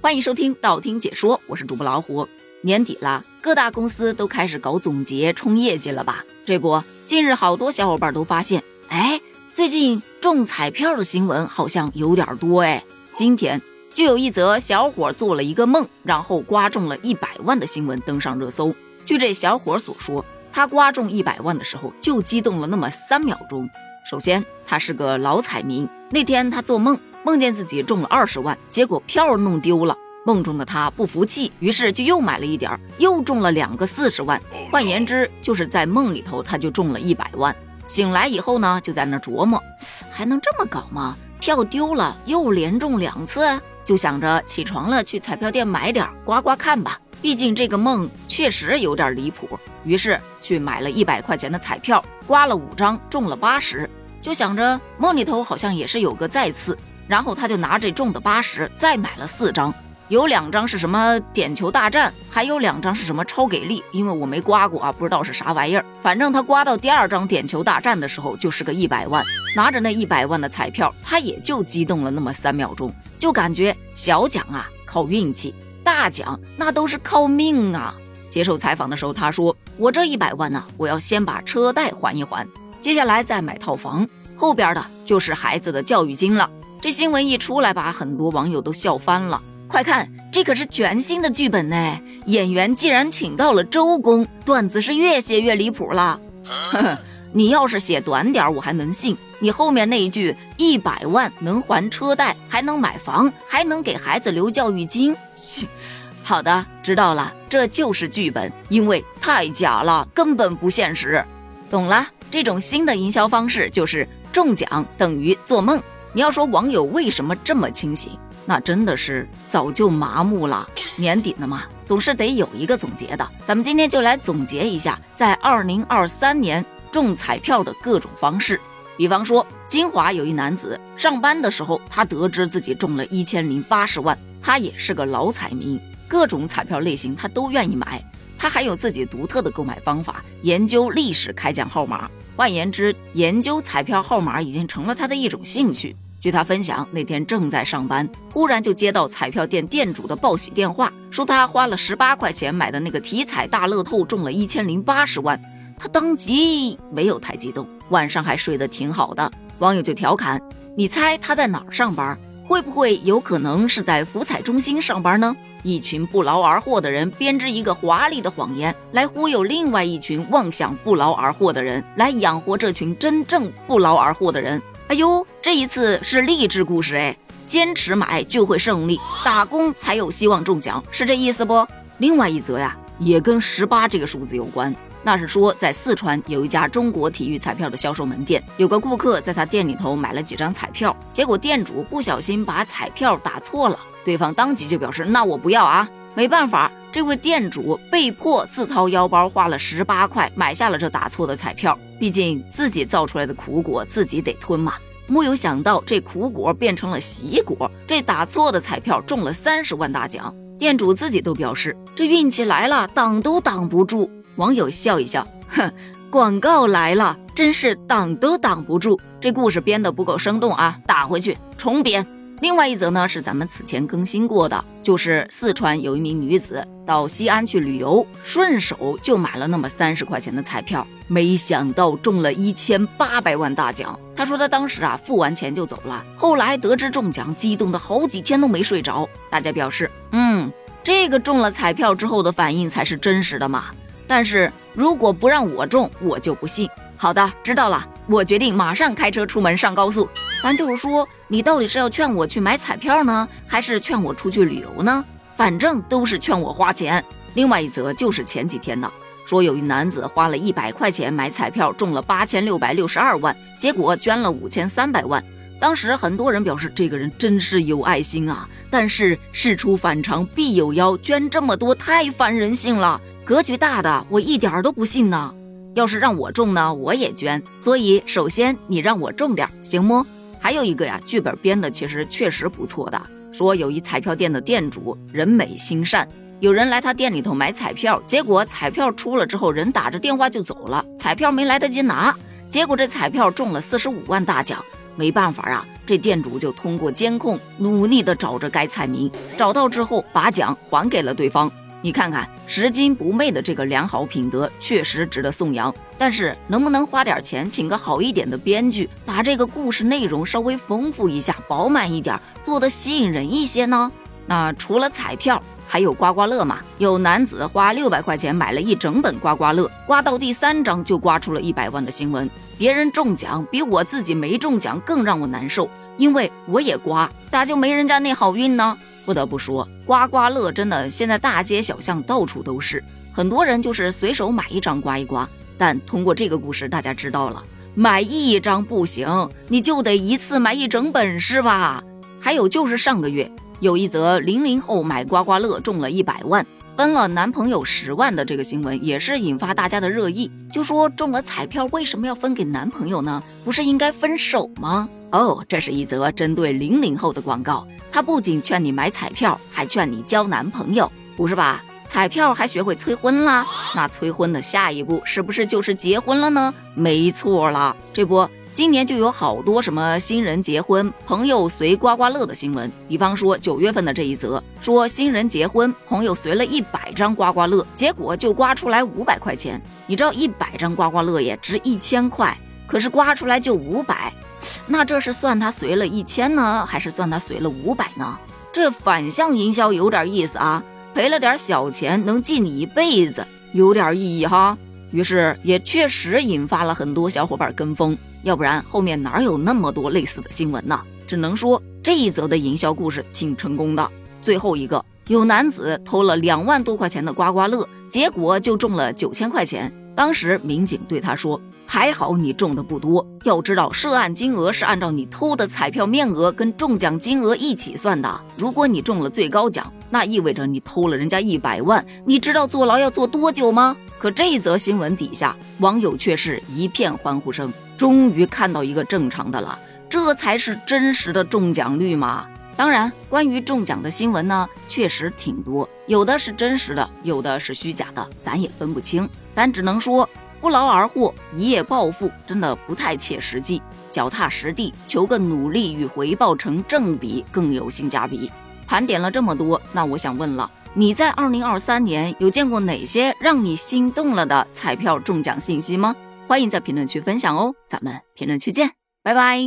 欢迎收听道听解说，我是主播老虎。年底了，各大公司都开始搞总结冲业绩了吧？这不，近日好多小伙伴都发现，哎，最近中彩票的新闻好像有点多哎。今天就有一则小伙做了一个梦，然后刮中了一百万的新闻登上热搜。据这小伙所说，他刮中一百万的时候就激动了那么三秒钟。首先，他是个老彩民，那天他做梦。梦见自己中了二十万，结果票弄丢了。梦中的他不服气，于是就又买了一点儿，又中了两个四十万。换言之，就是在梦里头他就中了一百万。醒来以后呢，就在那琢磨，还能这么搞吗？票丢了又连中两次，就想着起床了去彩票店买点刮刮看吧。毕竟这个梦确实有点离谱，于是去买了一百块钱的彩票，刮了五张，中了八十。就想着梦里头好像也是有个再次。然后他就拿这中的八十再买了四张，有两张是什么点球大战，还有两张是什么超给力，因为我没刮过啊，不知道是啥玩意儿。反正他刮到第二张点球大战的时候就是个一百万，拿着那一百万的彩票，他也就激动了那么三秒钟，就感觉小奖啊靠运气，大奖那都是靠命啊。接受采访的时候他说：“我这一百万呢，我要先把车贷还一还，接下来再买套房，后边的就是孩子的教育金了。”这新闻一出来，把很多网友都笑翻了。快看，这可是全新的剧本呢！演员竟然请到了周公，段子是越写越离谱了。呵呵，你要是写短点，我还能信。你后面那一句“一百万能还车贷，还能买房，还能给孩子留教育金”，好的，知道了，这就是剧本，因为太假了，根本不现实。懂了，这种新的营销方式就是中奖等于做梦。你要说网友为什么这么清醒，那真的是早就麻木了。年底了嘛，总是得有一个总结的。咱们今天就来总结一下，在二零二三年中彩票的各种方式。比方说，金华有一男子上班的时候，他得知自己中了一千零八十万，他也是个老彩民，各种彩票类型他都愿意买。他还有自己独特的购买方法，研究历史开奖号码。换言之，研究彩票号码已经成了他的一种兴趣。据他分享，那天正在上班，忽然就接到彩票店店主的报喜电话，说他花了十八块钱买的那个体彩大乐透中了一千零八十万。他当即没有太激动，晚上还睡得挺好的。网友就调侃：“你猜他在哪儿上班？会不会有可能是在福彩中心上班呢？”一群不劳而获的人编织一个华丽的谎言，来忽悠另外一群妄想不劳而获的人，来养活这群真正不劳而获的人。哎呦，这一次是励志故事哎，坚持买就会胜利，打工才有希望中奖，是这意思不？另外一则呀，也跟十八这个数字有关。那是说，在四川有一家中国体育彩票的销售门店，有个顾客在他店里头买了几张彩票，结果店主不小心把彩票打错了。对方当即就表示：“那我不要啊！”没办法，这位店主被迫自掏腰包花了十八块买下了这打错的彩票。毕竟自己造出来的苦果自己得吞嘛。木有想到这苦果变成了喜果，这打错的彩票中了三十万大奖。店主自己都表示：“这运气来了，挡都挡不住。”网友笑一笑：“哼，广告来了，真是挡都挡不住。”这故事编得不够生动啊，打回去重编。另外一则呢，是咱们此前更新过的，就是四川有一名女子到西安去旅游，顺手就买了那么三十块钱的彩票，没想到中了一千八百万大奖。她说她当时啊付完钱就走了，后来得知中奖，激动的好几天都没睡着。大家表示，嗯，这个中了彩票之后的反应才是真实的嘛。但是如果不让我中，我就不信。好的，知道了，我决定马上开车出门上高速。咱就是说。你到底是要劝我去买彩票呢，还是劝我出去旅游呢？反正都是劝我花钱。另外一则就是前几天的，说有一男子花了一百块钱买彩票，中了八千六百六十二万，结果捐了五千三百万。当时很多人表示这个人真是有爱心啊，但是事出反常必有妖，捐这么多太反人性了。格局大的我一点都不信呢。要是让我中呢，我也捐。所以首先你让我中点行么？还有一个呀，剧本编的其实确实不错的。说有一彩票店的店主人美心善，有人来他店里头买彩票，结果彩票出了之后，人打着电话就走了，彩票没来得及拿，结果这彩票中了四十五万大奖。没办法啊，这店主就通过监控努力的找着该彩民，找到之后把奖还给了对方。你看看拾金不昧的这个良好品德，确实值得颂扬。但是能不能花点钱请个好一点的编剧，把这个故事内容稍微丰富一下，饱满一点，做得吸引人一些呢？那除了彩票，还有刮刮乐嘛？有男子花六百块钱买了一整本刮刮乐，刮到第三张就刮出了一百万的新闻。别人中奖比我自己没中奖更让我难受，因为我也刮，咋就没人家那好运呢？不得不说，刮刮乐真的现在大街小巷到处都是，很多人就是随手买一张刮一刮。但通过这个故事，大家知道了，买一张不行，你就得一次买一整本是吧？还有就是上个月有一则零零后买刮刮乐中了一百万，分了男朋友十万的这个新闻，也是引发大家的热议。就说中了彩票为什么要分给男朋友呢？不是应该分手吗？哦，这是一则针对零零后的广告。他不仅劝你买彩票，还劝你交男朋友，不是吧？彩票还学会催婚啦？那催婚的下一步是不是就是结婚了呢？没错啦，这不，今年就有好多什么新人结婚、朋友随刮刮乐的新闻。比方说九月份的这一则，说新人结婚，朋友随了一百张刮刮乐，结果就刮出来五百块钱。你知道一百张刮刮乐也值一千块，可是刮出来就五百。那这是算他随了一千呢，还是算他随了五百呢？这反向营销有点意思啊，赔了点小钱能记你一辈子，有点意义哈。于是也确实引发了很多小伙伴跟风，要不然后面哪有那么多类似的新闻呢？只能说这一则的营销故事挺成功的。最后一个，有男子偷了两万多块钱的刮刮乐，结果就中了九千块钱。当时民警对他说。还好你中的不多，要知道涉案金额是按照你偷的彩票面额跟中奖金额一起算的。如果你中了最高奖，那意味着你偷了人家一百万，你知道坐牢要坐多久吗？可这一则新闻底下网友却是一片欢呼声，终于看到一个正常的了，这才是真实的中奖率嘛。当然，关于中奖的新闻呢，确实挺多，有的是真实的，有的是虚假的，咱也分不清，咱只能说。不劳而获，一夜暴富，真的不太切实际。脚踏实地，求个努力与回报成正比，更有性价比。盘点了这么多，那我想问了，你在二零二三年有见过哪些让你心动了的彩票中奖信息吗？欢迎在评论区分享哦，咱们评论区见，拜拜。